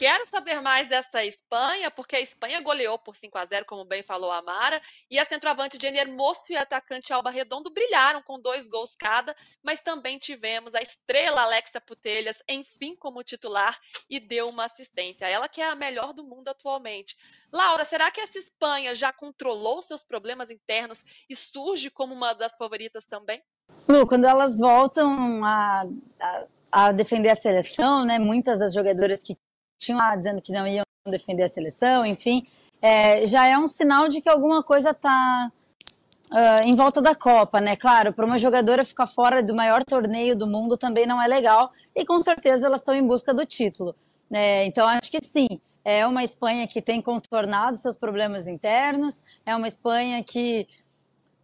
Quero saber mais dessa Espanha, porque a Espanha goleou por 5 a 0 como bem falou a Mara, e a centroavante Jenner Moço e atacante Alba Redondo brilharam com dois gols cada, mas também tivemos a estrela Alexa Putelhas, enfim, como titular, e deu uma assistência. Ela que é a melhor do mundo atualmente. Laura, será que essa Espanha já controlou seus problemas internos e surge como uma das favoritas também? Lu, quando elas voltam a, a, a defender a seleção, né, muitas das jogadoras que tinham lá dizendo que não iam defender a seleção, enfim, é, já é um sinal de que alguma coisa está uh, em volta da Copa, né? Claro, para uma jogadora ficar fora do maior torneio do mundo também não é legal, e com certeza elas estão em busca do título. Né? Então, acho que sim, é uma Espanha que tem contornado seus problemas internos, é uma Espanha que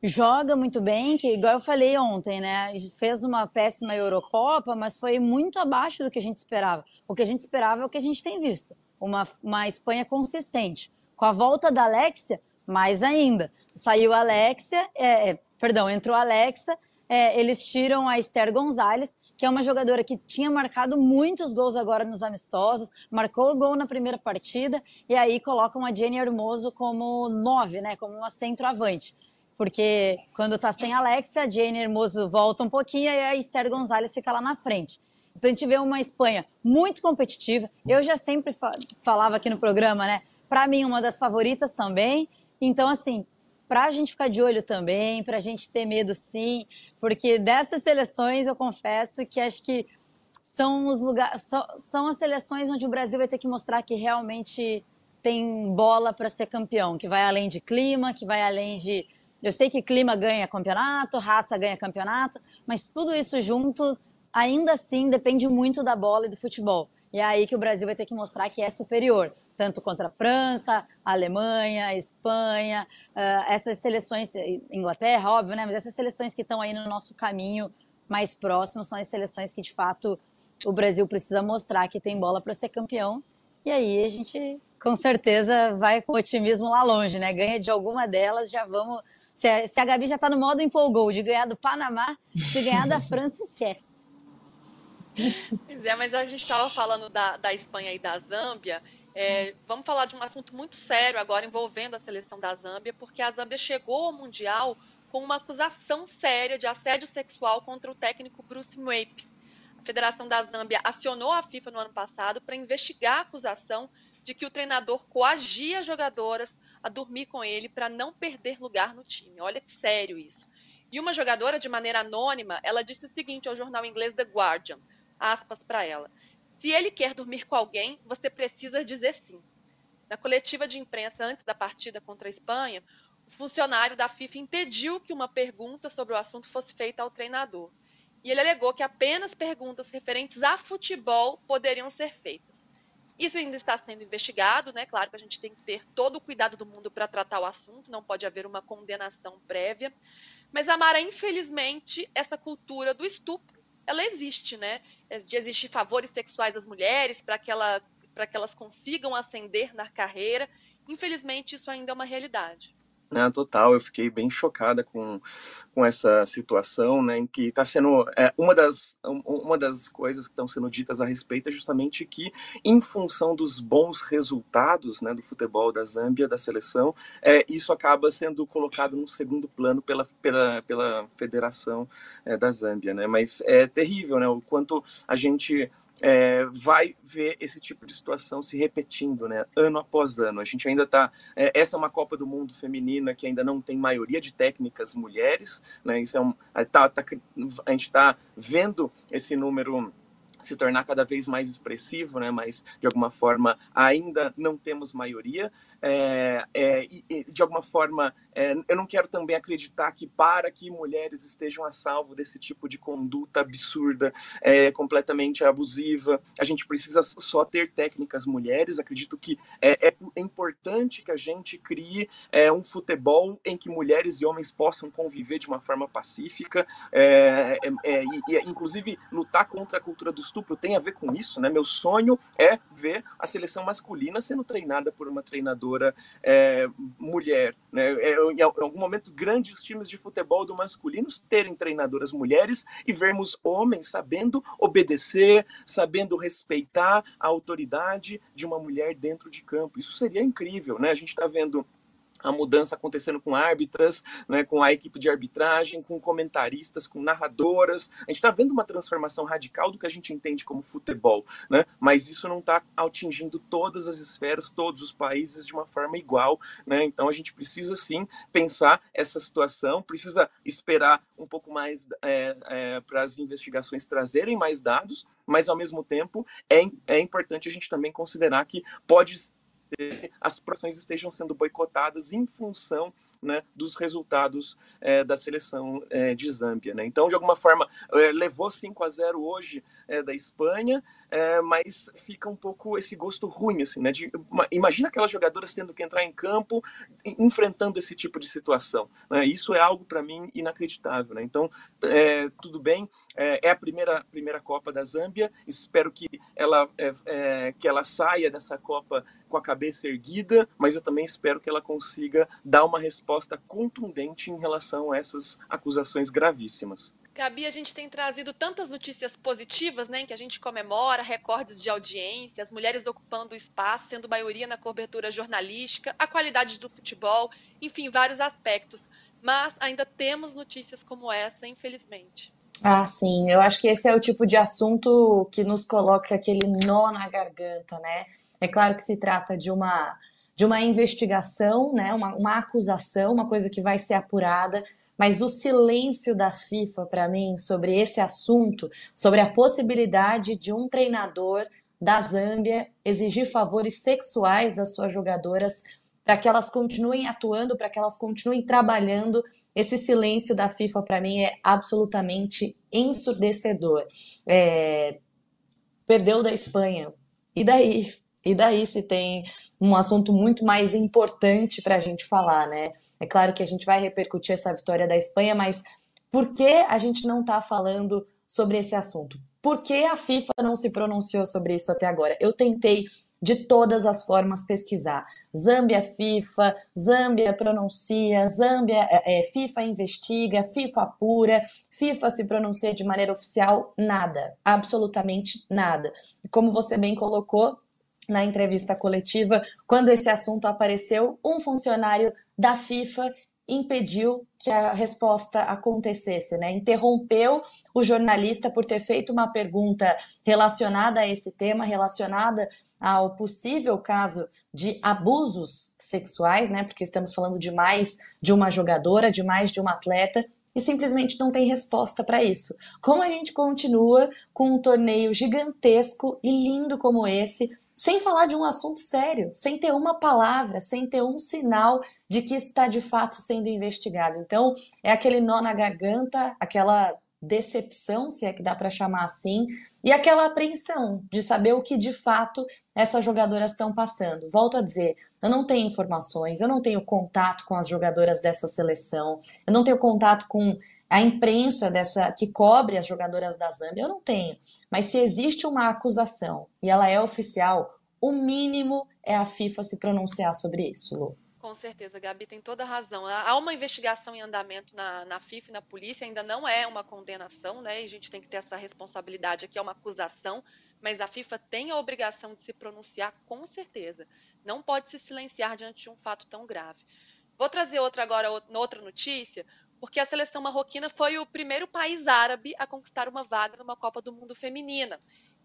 joga muito bem, que igual eu falei ontem, né? Fez uma péssima Eurocopa, mas foi muito abaixo do que a gente esperava. O que a gente esperava é o que a gente tem visto. Uma, uma Espanha consistente. Com a volta da Alexia, mais ainda. Saiu a Alexia, é, é, perdão, entrou a Alexa, é, eles tiram a Esther Gonzalez, que é uma jogadora que tinha marcado muitos gols agora nos amistosos, marcou o gol na primeira partida, e aí colocam a Jenny Hermoso como nove, né, como uma centroavante porque quando tá sem Alexia, a Jane Hermoso volta um pouquinho e a Esther Gonzalez fica lá na frente. Então a gente vê uma Espanha muito competitiva. Eu já sempre falava aqui no programa, né? Para mim, uma das favoritas também. Então, assim, para a gente ficar de olho também, para a gente ter medo sim, porque dessas seleções eu confesso que acho que são os lugares, são as seleções onde o Brasil vai ter que mostrar que realmente tem bola para ser campeão, que vai além de clima, que vai além de eu sei que clima ganha campeonato, raça ganha campeonato, mas tudo isso junto, ainda assim, depende muito da bola e do futebol. E é aí que o Brasil vai ter que mostrar que é superior, tanto contra a França, a Alemanha, a Espanha, uh, essas seleções, Inglaterra, óbvio, né? Mas essas seleções que estão aí no nosso caminho mais próximo são as seleções que, de fato, o Brasil precisa mostrar que tem bola para ser campeão. E aí a gente com certeza vai com otimismo lá longe, né? Ganha de alguma delas, já vamos. Se a, se a Gabi já está no modo empolgou de ganhar do Panamá, se ganhar da França, esquece. Pois é, mas a gente estava falando da, da Espanha e da Zâmbia. É, vamos falar de um assunto muito sério agora envolvendo a seleção da Zâmbia, porque a Zâmbia chegou ao Mundial com uma acusação séria de assédio sexual contra o técnico Bruce Mwape. A Federação da Zâmbia acionou a FIFA no ano passado para investigar a acusação de que o treinador coagia jogadoras a dormir com ele para não perder lugar no time. Olha que sério isso. E uma jogadora, de maneira anônima, ela disse o seguinte ao jornal inglês The Guardian, aspas para ela: "Se ele quer dormir com alguém, você precisa dizer sim." Na coletiva de imprensa antes da partida contra a Espanha, o funcionário da FIFA impediu que uma pergunta sobre o assunto fosse feita ao treinador. E ele alegou que apenas perguntas referentes a futebol poderiam ser feitas. Isso ainda está sendo investigado, né? Claro que a gente tem que ter todo o cuidado do mundo para tratar o assunto, não pode haver uma condenação prévia. Mas, Amara, infelizmente, essa cultura do estupro, ela existe, né? De existir favores sexuais às mulheres para que, ela, que elas consigam ascender na carreira. Infelizmente, isso ainda é uma realidade. Né, total, eu fiquei bem chocada com, com essa situação, né, em que está sendo é, uma das uma das coisas que estão sendo ditas a respeito é justamente que, em função dos bons resultados, né, do futebol da Zâmbia, da seleção, é, isso acaba sendo colocado no segundo plano pela pela, pela Federação é, da Zâmbia, né, mas é terrível, né, o quanto a gente é, vai ver esse tipo de situação se repetindo, né, ano após ano. A gente ainda está. É, essa é uma Copa do Mundo feminina que ainda não tem maioria de técnicas mulheres, né? Isso é um, tá, tá, a gente está vendo esse número se tornar cada vez mais expressivo, né? Mas de alguma forma ainda não temos maioria. É, é, e, de alguma forma, é, eu não quero também acreditar que para que mulheres estejam a salvo desse tipo de conduta absurda, é, completamente abusiva, a gente precisa só ter técnicas mulheres. Acredito que é, é, importante que a gente crie é, um futebol em que mulheres e homens possam conviver de uma forma pacífica, e, e, inclusive lutar contra a cultura do estupro tem a ver com isso, né? Meu sonho é ver a seleção masculina sendo treinada por uma treinadora é, mulher. Né? É, em algum momento, grandes times de futebol do masculino terem treinadoras mulheres e vermos homens sabendo obedecer, sabendo respeitar a autoridade de uma mulher dentro de campo. Isso seria incrível, né? A gente está vendo a mudança acontecendo com árbitras, né, com a equipe de arbitragem, com comentaristas, com narradoras. A gente está vendo uma transformação radical do que a gente entende como futebol, né? mas isso não está atingindo todas as esferas, todos os países de uma forma igual. Né? Então a gente precisa sim pensar essa situação, precisa esperar um pouco mais é, é, para as investigações trazerem mais dados, mas ao mesmo tempo é, é importante a gente também considerar que pode as próximas estejam sendo boicotadas em função né, dos resultados é, da seleção é, de Zâmbia. Né? Então, de alguma forma, é, levou 5 a 0 hoje é, da Espanha, é, mas fica um pouco esse gosto ruim, assim, né? De, imagina aquelas jogadoras tendo que entrar em campo enfrentando esse tipo de situação. Né? Isso é algo para mim inacreditável. Né? Então, é, tudo bem, é, a primeira primeira Copa da Zâmbia. Espero que ela que ela saia dessa Copa com a cabeça erguida, mas eu também espero que ela consiga dar uma resposta contundente em relação a essas acusações gravíssimas. Gabi, a gente tem trazido tantas notícias positivas, né, em que a gente comemora recordes de audiência, as mulheres ocupando o espaço, sendo maioria na cobertura jornalística, a qualidade do futebol, enfim, vários aspectos. Mas ainda temos notícias como essa, infelizmente. Ah, sim. Eu acho que esse é o tipo de assunto que nos coloca aquele nó na garganta, né? É claro que se trata de uma de uma investigação, né? Uma, uma acusação, uma coisa que vai ser apurada. Mas o silêncio da FIFA para mim sobre esse assunto, sobre a possibilidade de um treinador da Zâmbia exigir favores sexuais das suas jogadoras para que elas continuem atuando, para que elas continuem trabalhando. Esse silêncio da FIFA, para mim, é absolutamente ensurdecedor. É... Perdeu da Espanha. E daí? E daí se tem um assunto muito mais importante para a gente falar, né? É claro que a gente vai repercutir essa vitória da Espanha, mas por que a gente não está falando sobre esse assunto? Por que a FIFA não se pronunciou sobre isso até agora? Eu tentei de todas as formas pesquisar. Zâmbia FIFA, Zâmbia pronuncia, Zâmbia é, é, FIFA investiga, FIFA apura, FIFA se pronuncia de maneira oficial, nada, absolutamente nada. E como você bem colocou, na entrevista coletiva, quando esse assunto apareceu, um funcionário da FIFA impediu que a resposta acontecesse, né? Interrompeu o jornalista por ter feito uma pergunta relacionada a esse tema, relacionada ao possível caso de abusos sexuais, né? Porque estamos falando de mais de uma jogadora, de mais de uma atleta, e simplesmente não tem resposta para isso. Como a gente continua com um torneio gigantesco e lindo como esse, sem falar de um assunto sério, sem ter uma palavra, sem ter um sinal de que está de fato sendo investigado. Então, é aquele nó na garganta, aquela decepção, se é que dá para chamar assim, e aquela apreensão de saber o que de fato essas jogadoras estão passando. Volto a dizer, eu não tenho informações, eu não tenho contato com as jogadoras dessa seleção, eu não tenho contato com a imprensa dessa que cobre as jogadoras da Zâmbia, eu não tenho. Mas se existe uma acusação e ela é oficial, o mínimo é a FIFA se pronunciar sobre isso, Lu. Com certeza, Gabi tem toda a razão. Há uma investigação em andamento na, na FIFA e na polícia, ainda não é uma condenação, né? E a gente tem que ter essa responsabilidade aqui, é uma acusação, mas a FIFA tem a obrigação de se pronunciar com certeza. Não pode se silenciar diante de um fato tão grave. Vou trazer outra agora, outra notícia, porque a seleção marroquina foi o primeiro país árabe a conquistar uma vaga numa Copa do Mundo feminina.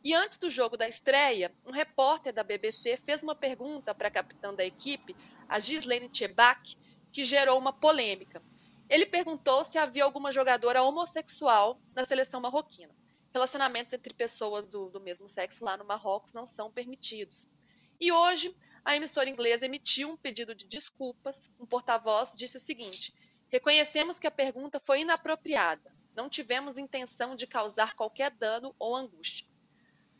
E antes do jogo da estreia, um repórter da BBC fez uma pergunta para a capitã da equipe, a Gislaine Chebak, que gerou uma polêmica. Ele perguntou se havia alguma jogadora homossexual na seleção marroquina. relacionamentos entre pessoas do, do mesmo sexo lá no Marrocos não são permitidos. E hoje, a emissora inglesa emitiu um pedido de desculpas. Um porta-voz disse o seguinte: reconhecemos que a pergunta foi inapropriada. Não tivemos intenção de causar qualquer dano ou angústia.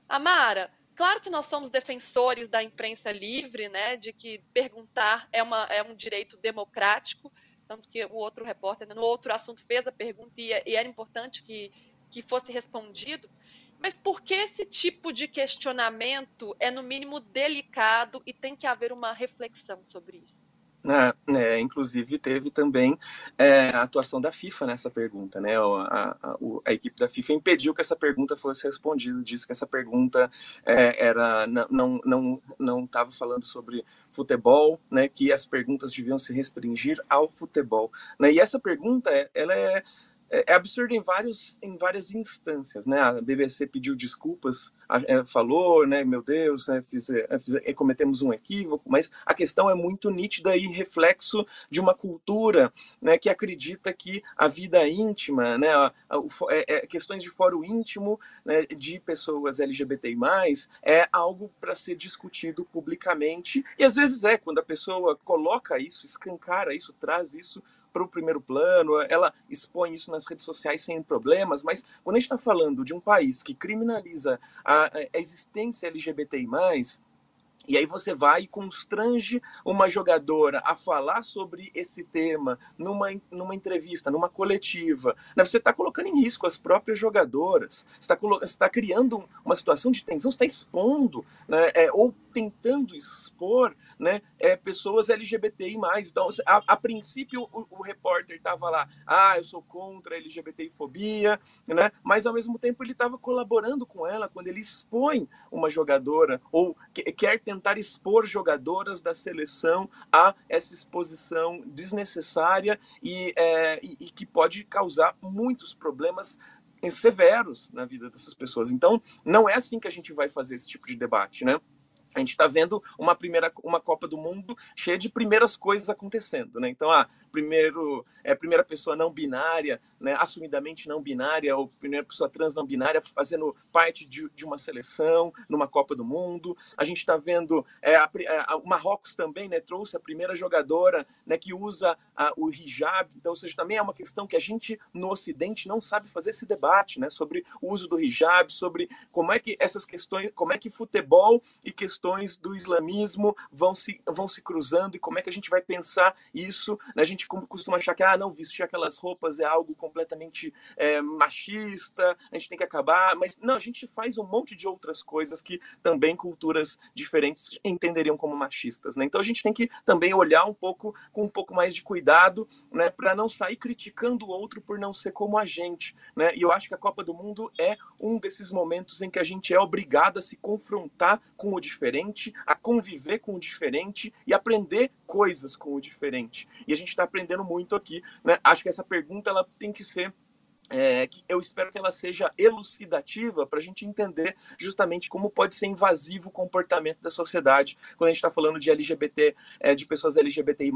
Amara, claro que nós somos defensores da imprensa livre, né, de que perguntar é, uma, é um direito democrático, tanto que o outro repórter, no outro assunto, fez a pergunta e, e era importante que, que fosse respondido. Mas por que esse tipo de questionamento é, no mínimo, delicado e tem que haver uma reflexão sobre isso? É, é, inclusive teve também é, a atuação da FIFA nessa pergunta, né? A, a, a, equipe da FIFA impediu que essa pergunta fosse respondida, disse que essa pergunta é, era não não não estava falando sobre futebol, né? Que as perguntas deviam se restringir ao futebol, né? E essa pergunta ela é é, é absurdo em, vários, em várias instâncias, né? A BBC pediu desculpas, é, falou, né? Meu Deus, né, fiz, é, fiz, cometemos um equívoco, mas a questão é muito nítida e reflexo de uma cultura, né? Que acredita que a vida íntima, né? Questões de fórum íntimo né, de pessoas LGBTI+, é algo para ser discutido publicamente e às vezes é quando a pessoa coloca isso, escancara isso, traz isso para o primeiro plano, ela expõe isso nas redes sociais sem problemas, mas quando a gente está falando de um país que criminaliza a, a existência LGBTI, e aí você vai e constrange uma jogadora a falar sobre esse tema numa, numa entrevista, numa coletiva. Né? Você está colocando em risco as próprias jogadoras. Está tá criando uma situação de tensão, está expondo, né? É, ou tentando expor né, é, pessoas LGBTI+. Então, a, a princípio, o, o repórter estava lá, ah, eu sou contra a LGBTI-fobia, né, mas ao mesmo tempo ele estava colaborando com ela quando ele expõe uma jogadora ou que, quer tentar expor jogadoras da seleção a essa exposição desnecessária e, é, e, e que pode causar muitos problemas severos na vida dessas pessoas. Então, não é assim que a gente vai fazer esse tipo de debate, né? A gente está vendo uma primeira uma Copa do Mundo cheia de primeiras coisas acontecendo, né? Então, ah, primeiro é primeira pessoa não binária, né, assumidamente não binária, ou primeira pessoa trans não binária fazendo parte de, de uma seleção numa Copa do Mundo. A gente está vendo é, a, a, o Marrocos também, né, trouxe a primeira jogadora, né, que usa a, o hijab. Então, ou seja, também é uma questão que a gente no Ocidente não sabe fazer esse debate, né, sobre o uso do hijab, sobre como é que essas questões, como é que futebol e questões do islamismo vão se vão se cruzando e como é que a gente vai pensar isso. A gente costuma achar que ah, não, vestir aquelas roupas é algo completamente é, machista, a gente tem que acabar, mas não, a gente faz um monte de outras coisas que também culturas diferentes entenderiam como machistas, né? Então a gente tem que também olhar um pouco com um pouco mais de cuidado, né, para não sair criticando o outro por não ser como a gente, né? E eu acho que a Copa do Mundo é um desses momentos em que a gente é obrigado a se confrontar com o diferente, a conviver com o diferente e aprender coisas com o diferente. E a gente está aprendendo muito aqui. Né? Acho que essa pergunta ela tem que ser é, eu espero que ela seja elucidativa para a gente entender justamente como pode ser invasivo o comportamento da sociedade quando a gente está falando de LGBT, é, de pessoas LGBTI+,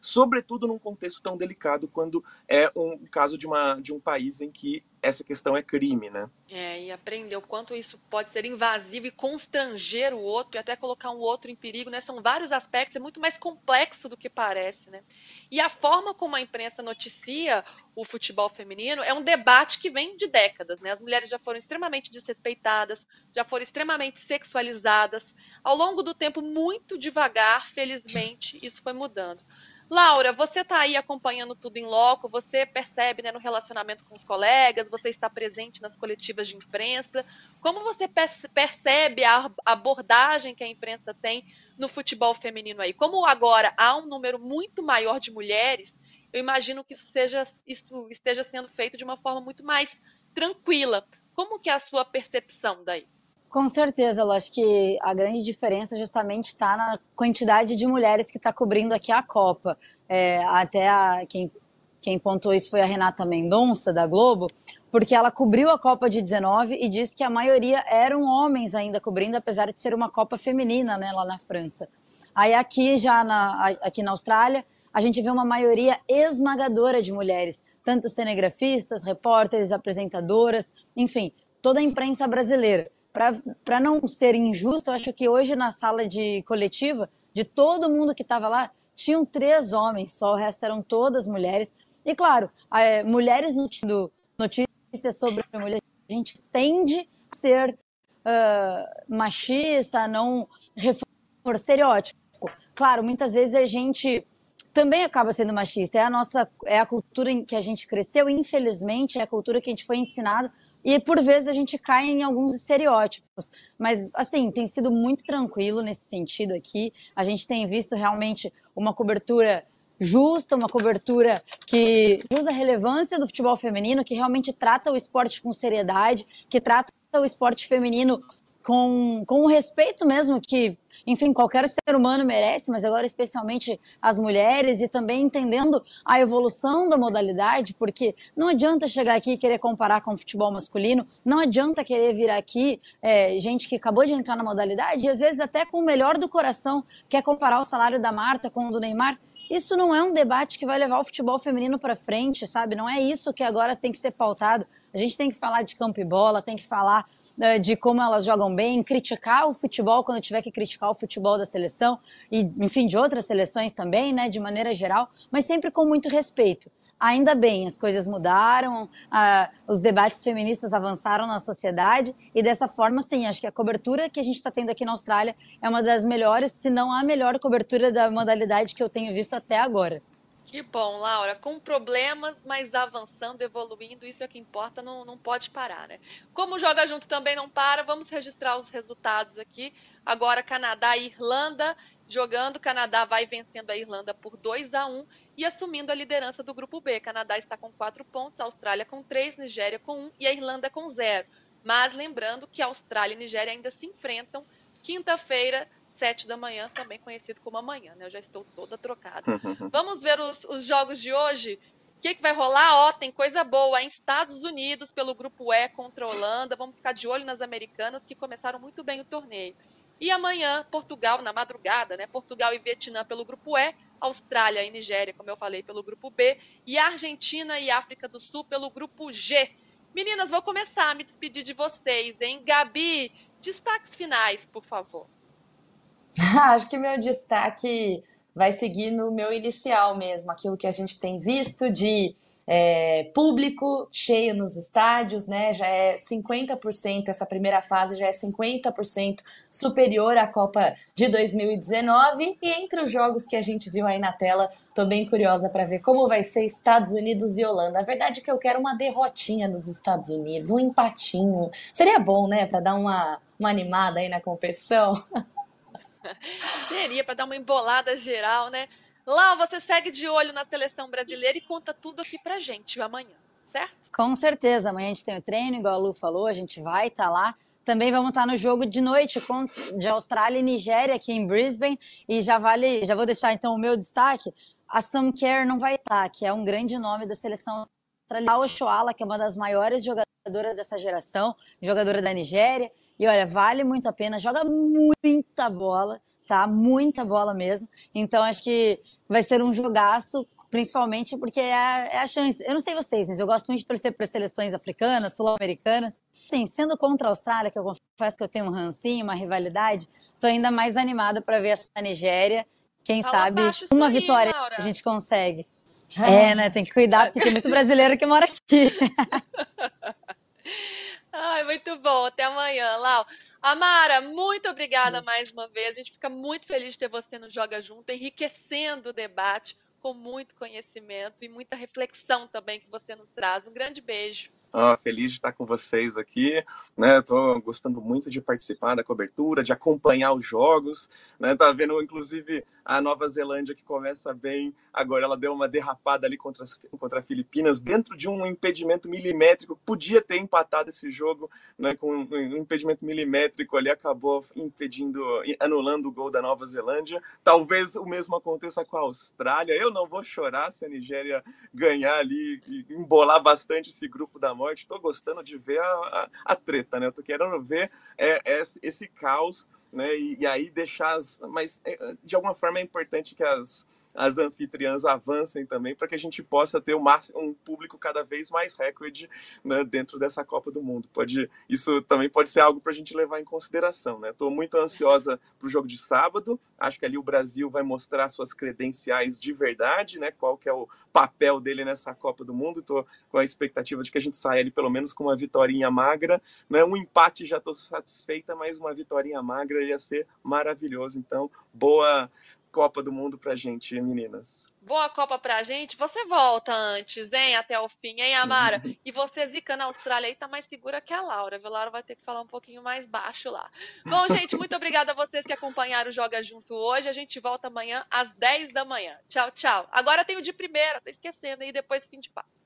sobretudo num contexto tão delicado quando é um caso de, uma, de um país em que essa questão é crime, né? É, e aprender o quanto isso pode ser invasivo e constranger o outro e até colocar um outro em perigo, né? São vários aspectos, é muito mais complexo do que parece, né? E a forma como a imprensa noticia o futebol feminino é um debate que vem de décadas, né? As mulheres já foram extremamente desrespeitadas, já foram extremamente sexualizadas. Ao longo do tempo, muito devagar, felizmente, isso foi mudando. Laura, você está aí acompanhando tudo em loco, você percebe né, no relacionamento com os colegas, você está presente nas coletivas de imprensa. Como você percebe a abordagem que a imprensa tem no futebol feminino aí? Como agora há um número muito maior de mulheres, eu imagino que isso, seja, isso esteja sendo feito de uma forma muito mais tranquila. Como que é a sua percepção daí? Com certeza, eu acho que a grande diferença justamente está na quantidade de mulheres que está cobrindo aqui a Copa. É, até a, quem, quem pontuou isso foi a Renata Mendonça, da Globo, porque ela cobriu a Copa de 19 e disse que a maioria eram homens ainda cobrindo, apesar de ser uma Copa feminina né, lá na França. Aí aqui, já na, aqui na Austrália, a gente vê uma maioria esmagadora de mulheres, tanto cinegrafistas, repórteres, apresentadoras, enfim, toda a imprensa brasileira. Para não ser injusto, eu acho que hoje na sala de coletiva, de todo mundo que estava lá, tinham três homens só, o resto eram todas mulheres. E claro, é, mulheres no notícias sobre mulheres, a gente tende a ser uh, machista, não reforçar estereótipo. Claro, muitas vezes a gente também acaba sendo machista. É a nossa, é a cultura em que a gente cresceu, infelizmente, é a cultura que a gente foi ensinado e por vezes a gente cai em alguns estereótipos. Mas, assim, tem sido muito tranquilo nesse sentido aqui. A gente tem visto realmente uma cobertura justa, uma cobertura que usa a relevância do futebol feminino, que realmente trata o esporte com seriedade, que trata o esporte feminino com, com o respeito mesmo que, enfim, qualquer ser humano merece, mas agora especialmente as mulheres, e também entendendo a evolução da modalidade, porque não adianta chegar aqui e querer comparar com o futebol masculino, não adianta querer vir aqui é, gente que acabou de entrar na modalidade, e às vezes até com o melhor do coração quer comparar o salário da Marta com o do Neymar. Isso não é um debate que vai levar o futebol feminino para frente, sabe? Não é isso que agora tem que ser pautado. A gente tem que falar de campo e bola, tem que falar uh, de como elas jogam bem, criticar o futebol quando tiver que criticar o futebol da seleção e, enfim, de outras seleções também, né, de maneira geral, mas sempre com muito respeito. Ainda bem, as coisas mudaram, os debates feministas avançaram na sociedade e dessa forma, sim, acho que a cobertura que a gente está tendo aqui na Austrália é uma das melhores, se não a melhor cobertura da modalidade que eu tenho visto até agora. Que bom, Laura. Com problemas, mas avançando, evoluindo, isso é que importa, não, não pode parar, né? Como Joga Junto também não para, vamos registrar os resultados aqui. Agora, Canadá e Irlanda jogando. Canadá vai vencendo a Irlanda por 2 a 1 e assumindo a liderança do grupo B. Canadá está com 4 pontos, Austrália com 3, Nigéria com 1 e a Irlanda com 0. Mas lembrando que Austrália e Nigéria ainda se enfrentam quinta-feira sete da manhã, também conhecido como amanhã, né? Eu já estou toda trocada. Vamos ver os, os jogos de hoje? O que, que, vai rolar? Ó, tem coisa boa Estados Unidos pelo grupo E contra a Holanda. Vamos ficar de olho nas americanas que começaram muito bem o torneio. E amanhã, Portugal, na madrugada, né? Portugal e Vietnã pelo grupo E, Austrália e Nigéria, como eu falei, pelo grupo B, e Argentina e África do Sul pelo grupo G. Meninas, vou começar a me despedir de vocês, hein? Gabi, destaques finais, por favor. Acho que meu destaque vai seguir no meu inicial mesmo, aquilo que a gente tem visto de é, público cheio nos estádios, né? Já é 50%, essa primeira fase já é 50% superior à Copa de 2019. E entre os jogos que a gente viu aí na tela, tô bem curiosa para ver como vai ser Estados Unidos e Holanda. A verdade é que eu quero uma derrotinha dos Estados Unidos, um empatinho. Seria bom, né, para dar uma, uma animada aí na competição. Teria para dar uma embolada geral, né? Lá você segue de olho na seleção brasileira e conta tudo aqui pra gente amanhã, certo? Com certeza. Amanhã a gente tem o treino, igual a Lu falou, a gente vai estar tá lá. Também vamos estar tá no jogo de noite de Austrália e Nigéria aqui em Brisbane. E já vale, já vou deixar então o meu destaque. A Sam Kerr não vai estar, tá, que é um grande nome da seleção australiana. A que é uma das maiores jogadoras dessa geração, jogadora da Nigéria. E olha, vale muito a pena, joga muita bola, tá? Muita bola mesmo. Então acho que vai ser um jogaço, principalmente porque é a, é a chance. Eu não sei vocês, mas eu gosto muito de torcer para seleções africanas, sul-americanas. Sim, sendo contra a Austrália, que eu confesso que eu tenho um rancinho, uma rivalidade, tô ainda mais animada para ver essa Nigéria. Quem Fala sabe uma aí, vitória Laura. a gente consegue. É, né? Tem que cuidar, porque tem muito brasileiro que mora aqui. Ai, muito bom. Até amanhã, Lau. Amara, muito obrigada mais uma vez. A gente fica muito feliz de ter você no Joga Junto, enriquecendo o debate com muito conhecimento e muita reflexão também que você nos traz. Um grande beijo. Ah, feliz de estar com vocês aqui, né? Estou gostando muito de participar da cobertura, de acompanhar os jogos, né? Tá vendo, inclusive, a Nova Zelândia que começa bem, agora ela deu uma derrapada ali contra as, contra Filipinas, dentro de um impedimento milimétrico, podia ter empatado esse jogo, né? Com um impedimento milimétrico ali, acabou impedindo, anulando o gol da Nova Zelândia. Talvez o mesmo aconteça com a Austrália. Eu não vou chorar se a Nigéria ganhar ali e embolar bastante esse grupo da morte. Estou gostando de ver a, a, a, treta, né? Eu tô querendo ver é, é, esse caos, né? E, e, aí deixar as. Mas é, de alguma forma é importante que as as anfitriãs avancem também, para que a gente possa ter um, público cada vez mais recorde né, dentro dessa Copa do Mundo. Pode, isso também pode ser algo para a gente levar em consideração. Estou né? muito ansiosa para o jogo de sábado. Acho que ali o Brasil vai mostrar suas credenciais de verdade, né? Qual que é o papel dele nessa Copa do Mundo. Estou com a expectativa de que a gente saia ali pelo menos com uma vitória magra. Né? Um empate já estou satisfeita, mas uma vitória magra ia ser maravilhoso. Então, boa Copa do Mundo pra gente, meninas. Boa Copa pra gente. Você volta antes, hein? Até o fim, hein, Amara? e você, Zica, na Austrália aí tá mais segura que a Laura, viu? A Laura vai ter que falar um pouquinho mais baixo lá. Bom, gente, muito obrigada a vocês que acompanharam o Joga Junto hoje. A gente volta amanhã às 10 da manhã. Tchau, tchau. Agora tem o de primeira, tô esquecendo, e depois fim de papo.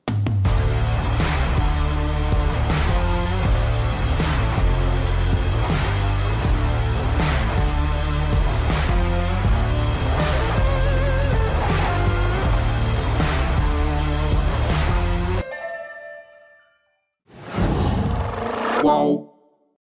whoa.